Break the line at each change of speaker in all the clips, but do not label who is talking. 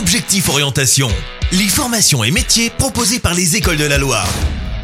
Objectif Orientation, les formations et métiers proposés par les écoles de la Loire.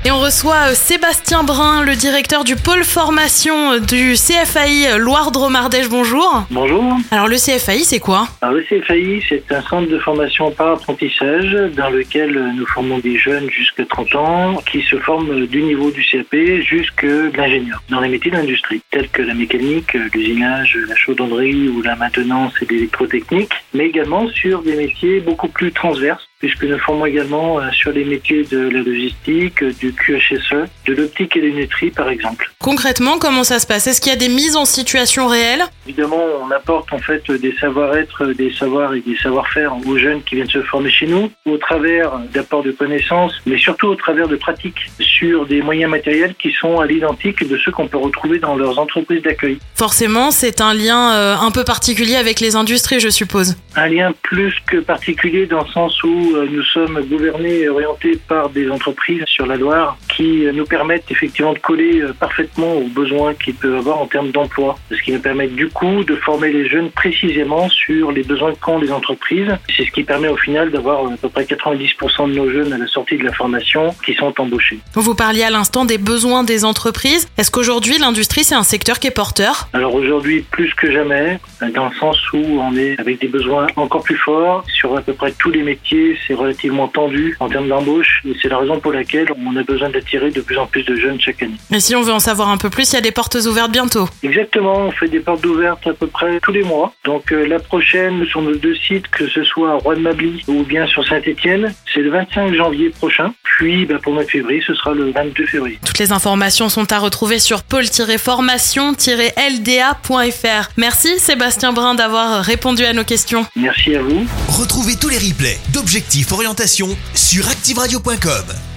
Et on reçoit euh, Sébastien Brun, le directeur du pôle formation euh, du CFAI euh, Loire-Dromardèche. Bonjour.
Bonjour.
Alors le CFAI, c'est quoi?
Alors, le CFAI, c'est un centre de formation par apprentissage dans lequel nous formons des jeunes jusqu'à 30 ans qui se forment du niveau du CAP jusqu'à l'ingénieur dans les métiers de l'industrie tels que la mécanique, l'usinage, la chaudronnerie ou la maintenance et l'électrotechnique, mais également sur des métiers beaucoup plus transverses puisque nous formons également euh, sur les métiers de la logistique, euh, du QHSE, de l'optique et l'uniterie par exemple.
Concrètement, comment ça se passe? Est-ce qu'il y a des mises en situation réelles?
Évidemment, on apporte en fait des savoir-être, des savoirs et des savoir-faire aux jeunes qui viennent se former chez nous, au travers d'apports de connaissances, mais surtout au travers de pratiques sur des moyens matériels qui sont à l'identique de ceux qu'on peut retrouver dans leurs entreprises d'accueil.
Forcément, c'est un lien euh, un peu particulier avec les industries, je suppose.
Un lien plus que particulier dans le sens où euh, nous sommes gouvernés et orientés par des entreprises sur la Loire qui euh, nous permettent effectivement de coller euh, parfaitement aux besoins qu'ils peuvent avoir en termes d'emploi. Ce qui nous permet du coup de former les jeunes précisément sur les besoins qu'ont les entreprises. C'est ce qui permet au final d'avoir à peu près 90% de nos jeunes à la sortie de la formation qui sont embauchés.
Vous parliez à l'instant des besoins des entreprises. Est-ce qu'aujourd'hui l'industrie c'est un secteur qui est porteur?
Alors aujourd'hui plus que jamais, dans le sens où on est avec des besoins encore plus forts sur à peu près tous les métiers, c'est relativement tendu en termes d'embauche et c'est la raison pour laquelle on a besoin d'attirer de plus en plus de jeunes chaque année.
Et si on veut en savoir un peu plus, il y a des portes ouvertes bientôt.
Exactement, on fait des portes ouvertes à peu près tous les mois. Donc euh, la prochaine sur nos deux sites, que ce soit à Rouen-de-Mably ou bien sur Saint-Étienne, c'est le 25 janvier prochain. Puis bah, pour le mois de février, ce sera le 22 février.
Toutes les informations sont à retrouver sur pôle-formation-lda.fr. Merci Sébastien Brun d'avoir répondu à nos questions.
Merci à vous.
Retrouvez tous les replays d'Objectif Orientation sur activeradio.com.